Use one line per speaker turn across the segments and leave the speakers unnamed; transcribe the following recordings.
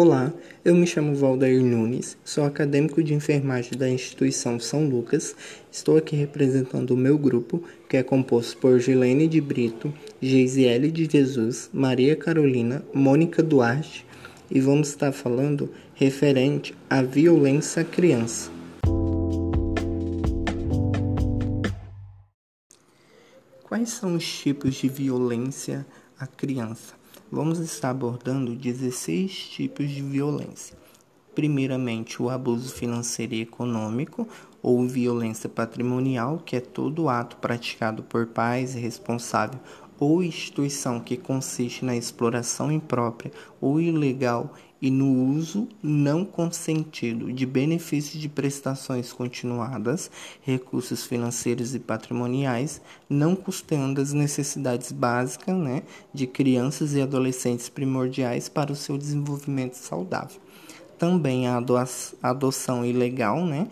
Olá, eu me chamo Valdair Nunes, sou acadêmico de enfermagem da instituição São Lucas. Estou aqui representando o meu grupo, que é composto por Gilene de Brito, Geisiele de Jesus, Maria Carolina, Mônica Duarte, e vamos estar falando referente à violência à criança. Quais são os tipos de violência à criança? Vamos estar abordando 16 tipos de violência. Primeiramente, o abuso financeiro e econômico ou violência patrimonial, que é todo ato praticado por pais responsável ou instituição que consiste na exploração imprópria ou ilegal e no uso não consentido de benefícios de prestações continuadas, recursos financeiros e patrimoniais, não custeando as necessidades básicas né, de crianças e adolescentes primordiais para o seu desenvolvimento saudável. Também a adoção ilegal, né,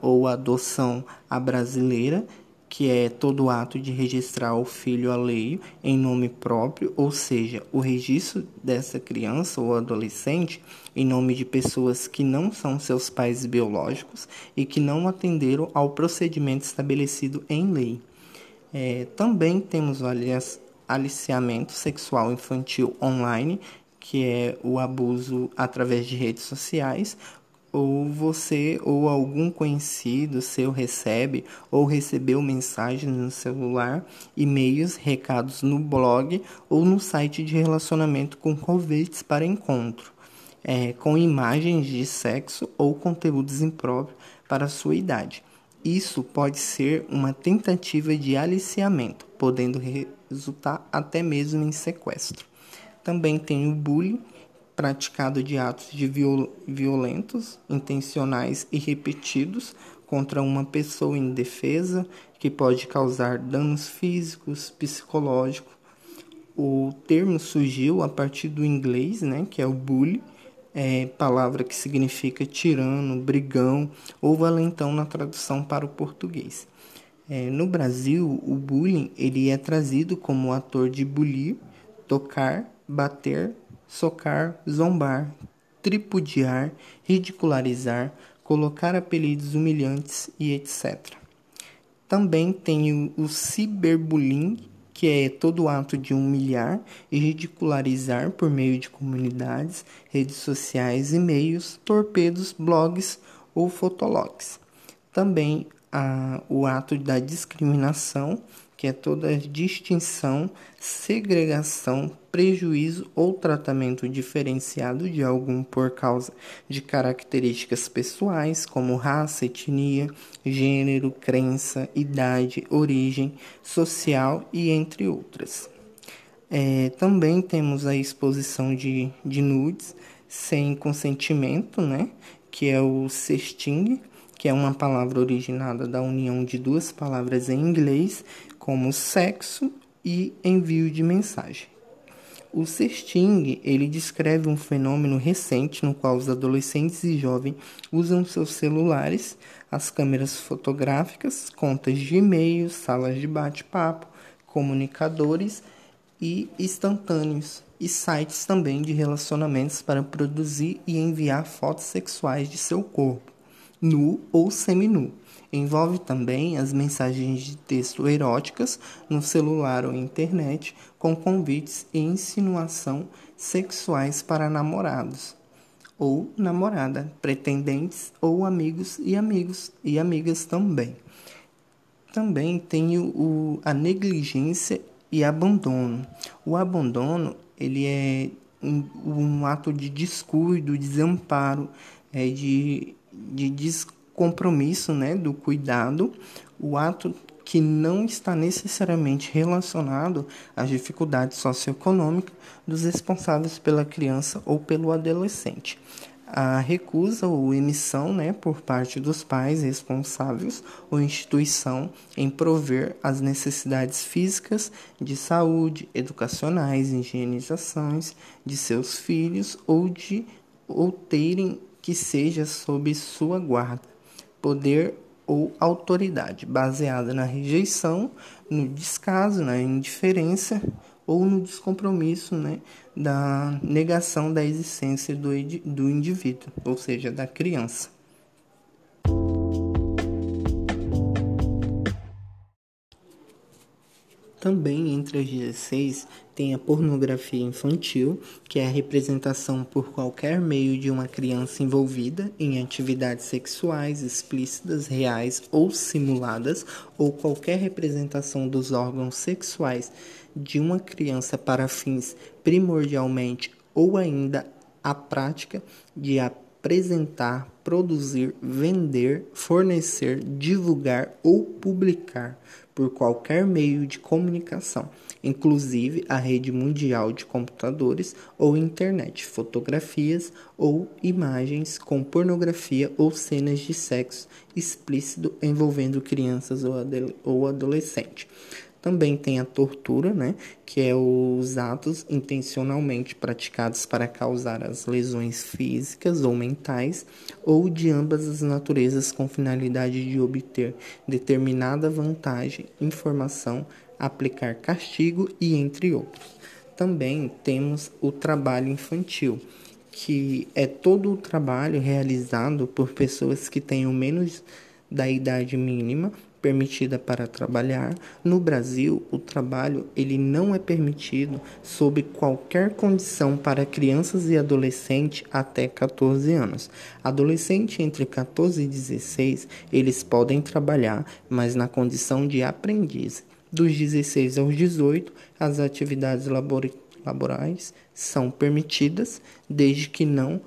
ou adoção à brasileira, que é todo ato de registrar o filho alheio em nome próprio, ou seja, o registro dessa criança ou adolescente em nome de pessoas que não são seus pais biológicos e que não atenderam ao procedimento estabelecido em lei. É, também temos o aliciamento sexual infantil online, que é o abuso através de redes sociais, ou você ou algum conhecido seu recebe ou recebeu mensagens no celular, e-mails, recados no blog ou no site de relacionamento com convites para encontro, é, com imagens de sexo ou conteúdos impróprios para sua idade. Isso pode ser uma tentativa de aliciamento, podendo resultar até mesmo em sequestro. Também tem o bullying praticado de atos de viol violentos, intencionais e repetidos contra uma pessoa indefesa, que pode causar danos físicos, psicológicos. O termo surgiu a partir do inglês, né, que é o bully, é, palavra que significa tirano, brigão ou valentão na tradução para o português. É, no Brasil, o bullying ele é trazido como ator de bulir, tocar, bater, socar, zombar, tripudiar, ridicularizar, colocar apelidos humilhantes e etc. Também tem o, o ciberbullying, que é todo ato de humilhar e ridicularizar por meio de comunidades, redes sociais, e-mails, torpedos, blogs ou fotologs. Também a, o ato da discriminação, que é toda distinção, segregação, prejuízo ou tratamento diferenciado de algum por causa de características pessoais, como raça, etnia, gênero, crença, idade, origem social e entre outras. É, também temos a exposição de, de nudes sem consentimento, né, que é o sexting, que é uma palavra originada da união de duas palavras em inglês, como sexo e envio de mensagem. O sexting, ele descreve um fenômeno recente no qual os adolescentes e jovens usam seus celulares, as câmeras fotográficas, contas de e-mail, salas de bate-papo, comunicadores e instantâneos e sites também de relacionamentos para produzir e enviar fotos sexuais de seu corpo nu ou seminu. Envolve também as mensagens de texto eróticas no celular ou internet com convites e insinuação sexuais para namorados ou namorada, pretendentes ou amigos e amigos e amigas também. Também tem o, a negligência e abandono. O abandono ele é um, um ato de descuido, desamparo, é de de descompromisso, né, do cuidado, o ato que não está necessariamente relacionado às dificuldades socioeconômicas dos responsáveis pela criança ou pelo adolescente. A recusa ou emissão né, por parte dos pais responsáveis ou instituição em prover as necessidades físicas de saúde, educacionais, higienizações de seus filhos ou de ou terem que seja sob sua guarda, poder ou autoridade, baseada na rejeição, no descaso, na indiferença ou no descompromisso né, da negação da existência do, do indivíduo, ou seja, da criança. Também entre as 16 tem a pornografia infantil, que é a representação por qualquer meio de uma criança envolvida em atividades sexuais explícitas, reais ou simuladas, ou qualquer representação dos órgãos sexuais de uma criança para fins primordialmente ou ainda a prática de apresentar, produzir, vender, fornecer, divulgar ou publicar por qualquer meio de comunicação, inclusive a rede mundial de computadores ou internet, fotografias ou imagens com pornografia ou cenas de sexo explícito envolvendo crianças ou adolescentes. Também tem a tortura, né, que é os atos intencionalmente praticados para causar as lesões físicas ou mentais ou de ambas as naturezas com finalidade de obter determinada vantagem, informação, aplicar castigo e entre outros. Também temos o trabalho infantil, que é todo o trabalho realizado por pessoas que tenham menos da idade mínima permitida para trabalhar. No Brasil, o trabalho ele não é permitido sob qualquer condição para crianças e adolescentes até 14 anos. Adolescente entre 14 e 16, eles podem trabalhar, mas na condição de aprendiz. Dos 16 aos 18, as atividades laborais são permitidas, desde que não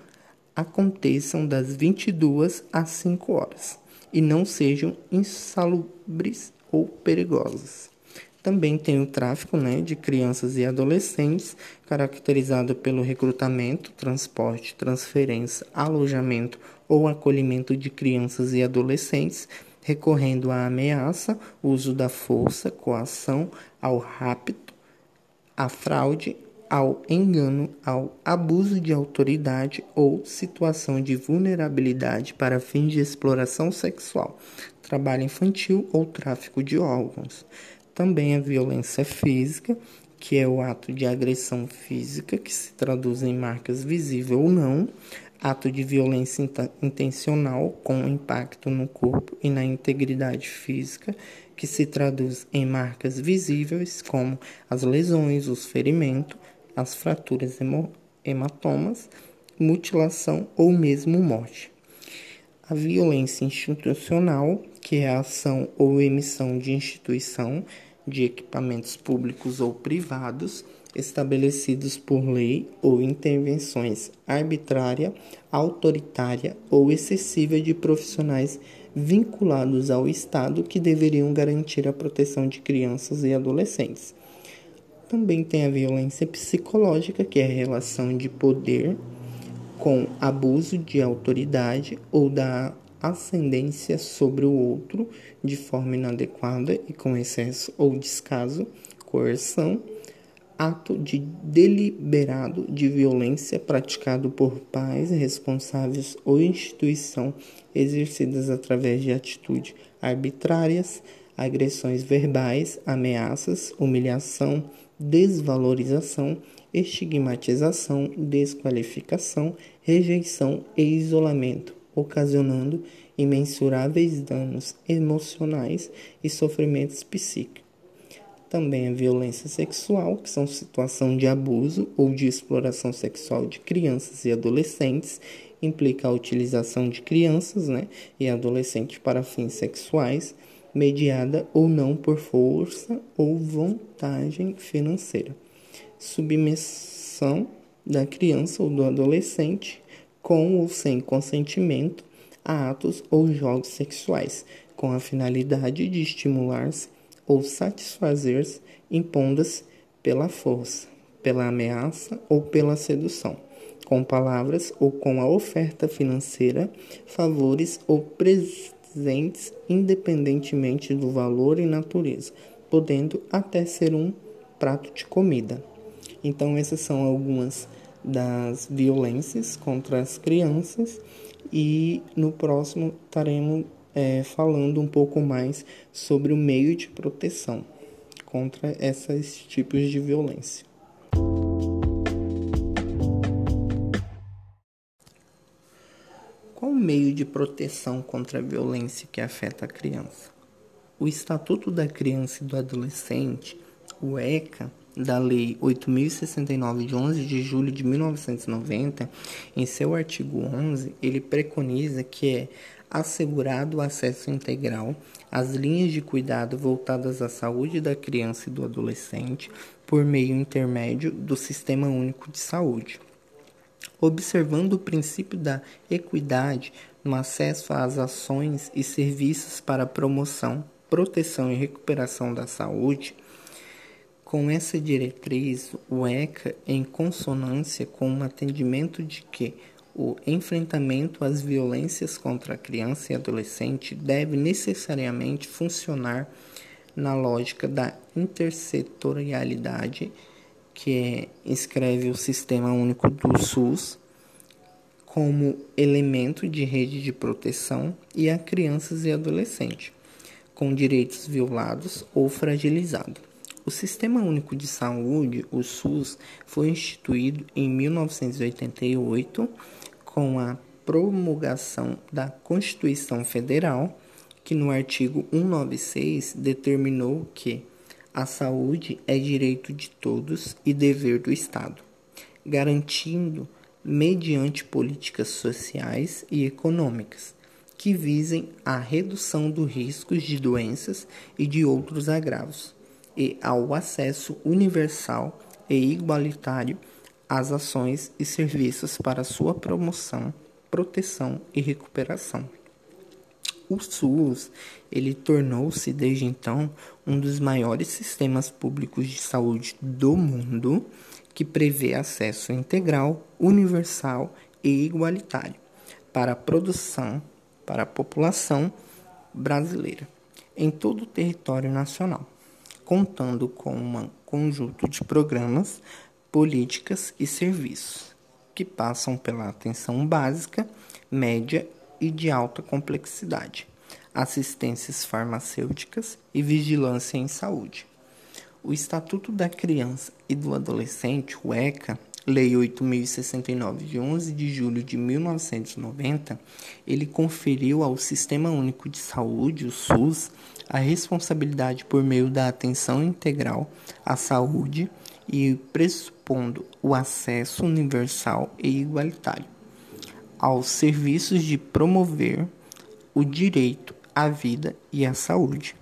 aconteçam das 22 às 5 horas e não sejam insalubres ou perigosas. Também tem o tráfico né, de crianças e adolescentes, caracterizado pelo recrutamento, transporte, transferência, alojamento ou acolhimento de crianças e adolescentes, recorrendo à ameaça, uso da força, coação, ao rapto, à fraude, ao engano, ao abuso de autoridade ou situação de vulnerabilidade para fins de exploração sexual, trabalho infantil ou tráfico de órgãos. Também a violência física, que é o ato de agressão física que se traduz em marcas visíveis ou não, ato de violência intencional com impacto no corpo e na integridade física, que se traduz em marcas visíveis como as lesões, os ferimentos, as fraturas hematomas, mutilação ou mesmo morte. A violência institucional, que é a ação ou emissão de instituição de equipamentos públicos ou privados estabelecidos por lei ou intervenções arbitrária, autoritária ou excessiva de profissionais vinculados ao Estado que deveriam garantir a proteção de crianças e adolescentes. Também tem a violência psicológica, que é a relação de poder com abuso de autoridade ou da ascendência sobre o outro de forma inadequada e com excesso ou descaso, coerção, ato de deliberado de violência praticado por pais responsáveis ou instituição exercidas através de atitudes arbitrárias, agressões verbais, ameaças, humilhação, desvalorização, estigmatização, desqualificação, rejeição e isolamento, ocasionando imensuráveis danos emocionais e sofrimentos psíquicos. Também a violência sexual, que são situação de abuso ou de exploração sexual de crianças e adolescentes, implica a utilização de crianças né, e adolescentes para fins sexuais, mediada ou não por força ou vantagem financeira. Submissão da criança ou do adolescente com ou sem consentimento a atos ou jogos sexuais, com a finalidade de estimular-se ou satisfazer-se impondo-se pela força, pela ameaça ou pela sedução, com palavras ou com a oferta financeira, favores ou presentes presentes independentemente do valor e natureza, podendo até ser um prato de comida. Então, essas são algumas das violências contra as crianças e no próximo estaremos é, falando um pouco mais sobre o meio de proteção. contra esses tipos de violência. Meio de proteção contra a violência que afeta a criança? O Estatuto da Criança e do Adolescente, o ECA, da Lei 8069 de 11 de julho de 1990, em seu artigo 11, ele preconiza que é assegurado o acesso integral às linhas de cuidado voltadas à saúde da criança e do adolescente por meio intermédio do Sistema Único de Saúde. Observando o princípio da equidade no acesso às ações e serviços para promoção, proteção e recuperação da saúde, com essa diretriz, o ECA, em consonância com o atendimento de que o enfrentamento às violências contra a criança e adolescente deve necessariamente funcionar na lógica da intersetorialidade, que é, escreve o Sistema Único do SUS como elemento de rede de proteção e a crianças e adolescentes com direitos violados ou fragilizados. O Sistema Único de Saúde, o SUS, foi instituído em 1988 com a promulgação da Constituição Federal, que no artigo 196 determinou que a saúde é direito de todos e dever do Estado, garantindo mediante políticas sociais e econômicas que visem a redução dos riscos de doenças e de outros agravos e ao acesso universal e igualitário às ações e serviços para sua promoção, proteção e recuperação. O SUS, ele tornou-se desde então um dos maiores sistemas públicos de saúde do mundo, que prevê acesso integral, universal e igualitário para a produção para a população brasileira em todo o território nacional contando com um conjunto de programas, políticas e serviços que passam pela atenção básica, média e de alta complexidade, assistências farmacêuticas e vigilância em saúde. O Estatuto da Criança e do Adolescente, o ECA, Lei 8069 de 11 de julho de 1990, ele conferiu ao Sistema Único de Saúde, o SUS, a responsabilidade por meio da atenção integral à saúde e pressupondo o acesso universal e igualitário aos serviços de promover o direito à vida e à saúde.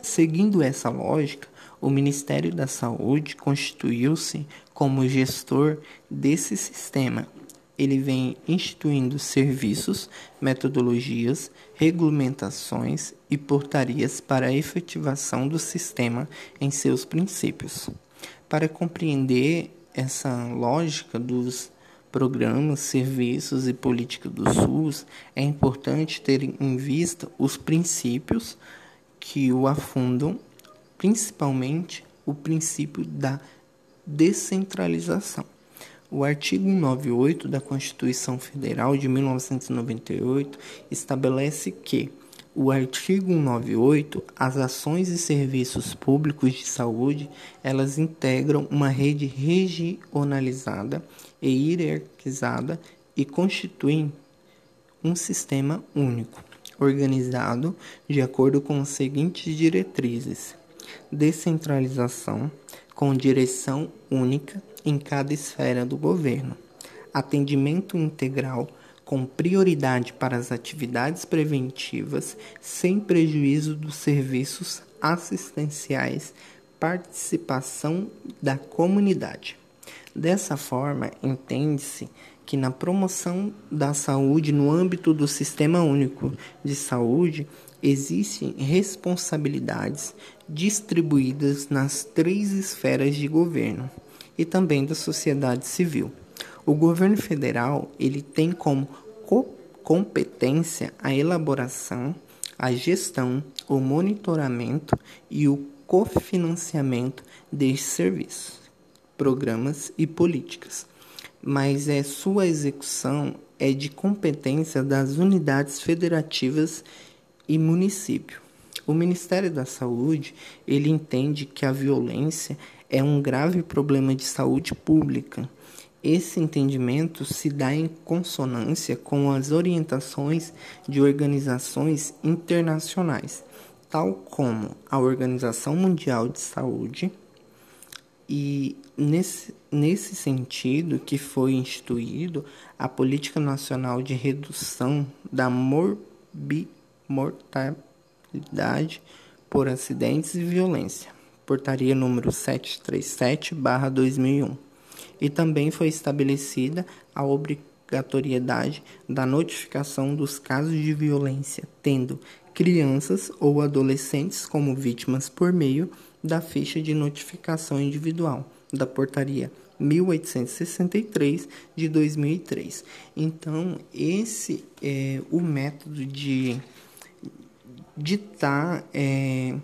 Seguindo essa lógica, o Ministério da Saúde constituiu-se como gestor desse sistema ele vem instituindo serviços, metodologias, regulamentações e portarias para a efetivação do sistema em seus princípios. Para compreender essa lógica dos programas, serviços e política do SUS, é importante ter em vista os princípios que o afundam, principalmente o princípio da descentralização. O artigo 198 da Constituição Federal de 1998 estabelece que o artigo 198, as ações e serviços públicos de saúde, elas integram uma rede regionalizada e hierarquizada e constituem um sistema único, organizado de acordo com as seguintes diretrizes: descentralização, com direção única em cada esfera do governo, atendimento integral com prioridade para as atividades preventivas, sem prejuízo dos serviços assistenciais, participação da comunidade. Dessa forma, entende-se que na promoção da saúde no âmbito do Sistema Único de Saúde existem responsabilidades distribuídas nas três esferas de governo e também da sociedade civil. O governo federal ele tem como co competência a elaboração, a gestão, o monitoramento e o cofinanciamento destes serviços, programas e políticas, mas é sua execução é de competência das unidades federativas e município. O Ministério da Saúde, ele entende que a violência é um grave problema de saúde pública. Esse entendimento se dá em consonância com as orientações de organizações internacionais, tal como a Organização Mundial de Saúde, e nesse, nesse sentido que foi instituído a Política Nacional de Redução da Morbi, Mortalidade por Acidentes e Violência, portaria número 737/2001. E também foi estabelecida a obrigatoriedade da notificação dos casos de violência, tendo crianças ou adolescentes como vítimas por meio da ficha de notificação individual da portaria 1863 de 2003. Então, esse é o método de estar tá, é,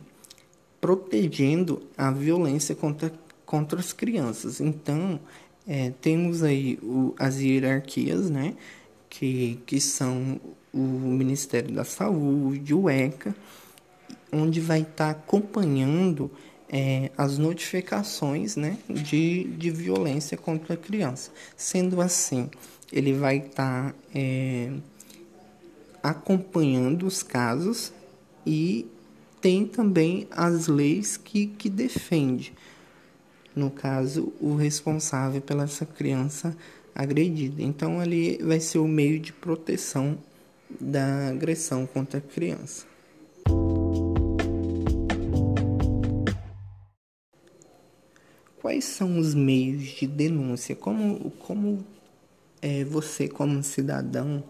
protegendo a violência contra, contra as crianças. Então, é, temos aí o, as hierarquias, né, que, que são o Ministério da Saúde, o ECA, onde vai estar tá acompanhando é, as notificações né, de, de violência contra a criança. Sendo assim, ele vai estar tá, é, acompanhando os casos e tem também as leis que, que defende, no caso, o responsável pela essa criança agredida. Então, ali vai ser o meio de proteção da agressão contra a criança. Quais são os meios de denúncia? Como, como é, você, como cidadão,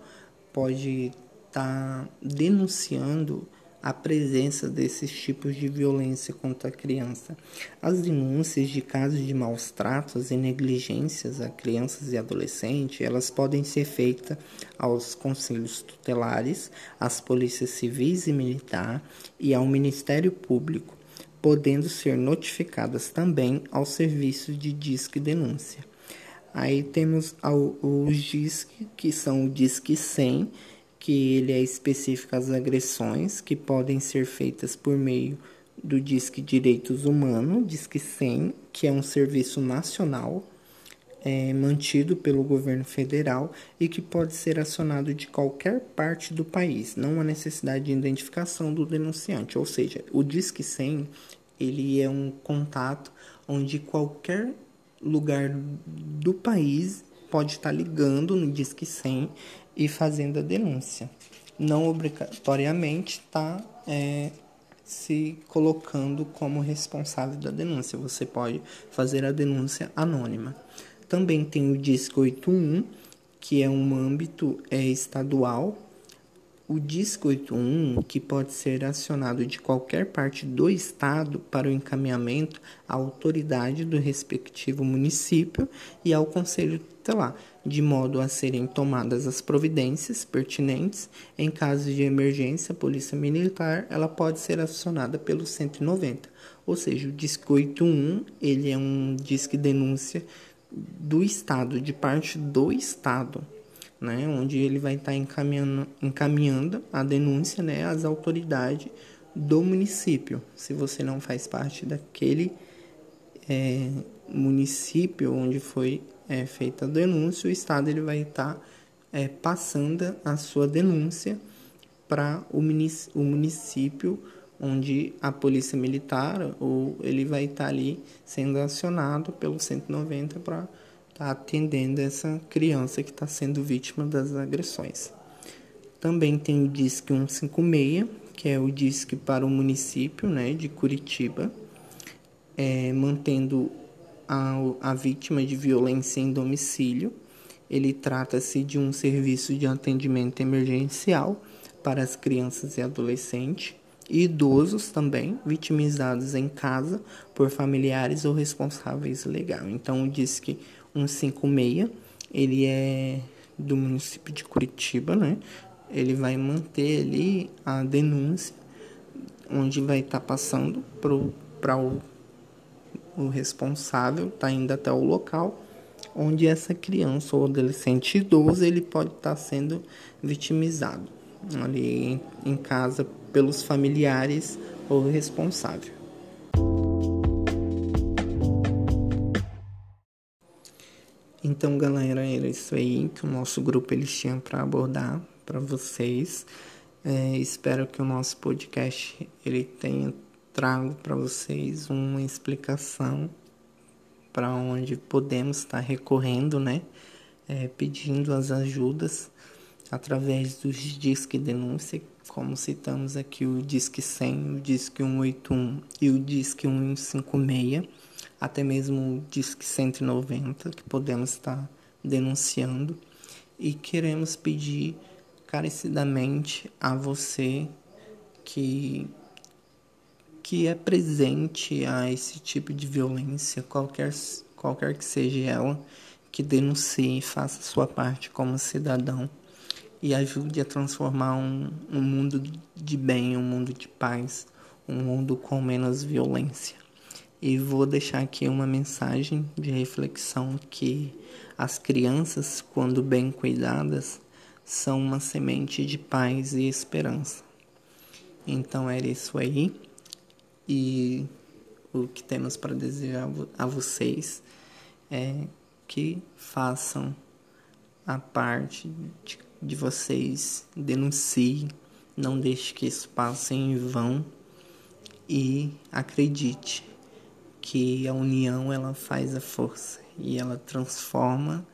pode estar tá denunciando a presença desses tipos de violência contra a criança? As denúncias de casos de maus tratos e negligências a crianças e adolescentes, elas podem ser feitas aos conselhos tutelares, às polícias civis e militar e ao Ministério Público podendo ser notificadas também ao serviço de Disque Denúncia. Aí temos os DISC, que são o Disque 100, que ele é específico às agressões que podem ser feitas por meio do Disque Direitos Humanos, Disque 100, que é um serviço nacional é, mantido pelo governo federal e que pode ser acionado de qualquer parte do país, não há necessidade de identificação do denunciante, ou seja, o Disque 100 ele é um contato onde qualquer lugar do país pode estar ligando no Disque 100 e fazendo a denúncia. Não obrigatoriamente está é, se colocando como responsável da denúncia. Você pode fazer a denúncia anônima. Também tem o Disque 81, que é um âmbito é, estadual. O Disque 81, que pode ser acionado de qualquer parte do estado para o encaminhamento à autoridade do respectivo município e ao conselho tutelar, de modo a serem tomadas as providências pertinentes. Em caso de emergência, a Polícia Militar, ela pode ser acionada pelo 190. Ou seja, o Disque 81, ele é um disque denúncia do Estado, de parte do Estado, né, onde ele vai estar tá encaminhando, encaminhando a denúncia né, às autoridades do município. Se você não faz parte daquele é, município onde foi é, feita a denúncia, o Estado ele vai estar tá, é, passando a sua denúncia para o, o município onde a polícia militar ou ele vai estar tá ali sendo acionado pelo 190 para estar atendendo essa criança que está sendo vítima das agressões. Também tem o Disque 156, que é o Disque para o município né, de Curitiba, é, mantendo a, a vítima de violência em domicílio. Ele trata-se de um serviço de atendimento emergencial para as crianças e adolescentes e idosos também vitimizados em casa por familiares ou responsáveis legais. Então, diz que 156, ele é do município de Curitiba, né? Ele vai manter ali a denúncia, onde vai estar tá passando para o, o responsável, tá indo até o local onde essa criança ou adolescente idoso ele pode estar tá sendo vitimizado ali em casa pelos familiares ou responsável. Então, galera, era isso aí que o nosso grupo eles tinham para abordar para vocês. É, espero que o nosso podcast ele tenha trago para vocês uma explicação para onde podemos estar recorrendo, né? É, pedindo as ajudas através dos disque denúncia, como citamos aqui o disque 100, o disque 181 e o disque 156 até mesmo o DISC 190, que podemos estar denunciando, e queremos pedir carecidamente a você que que é presente a esse tipo de violência, qualquer, qualquer que seja ela, que denuncie e faça sua parte como cidadão e ajude a transformar um, um mundo de bem, um mundo de paz, um mundo com menos violência. E vou deixar aqui uma mensagem de reflexão que as crianças, quando bem cuidadas, são uma semente de paz e esperança. Então era isso aí. E o que temos para desejar a vocês é que façam a parte de, de vocês, denunciem, não deixe que isso passe em vão e acredite que a união ela faz a força e ela transforma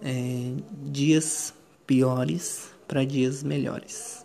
é, dias piores para dias melhores.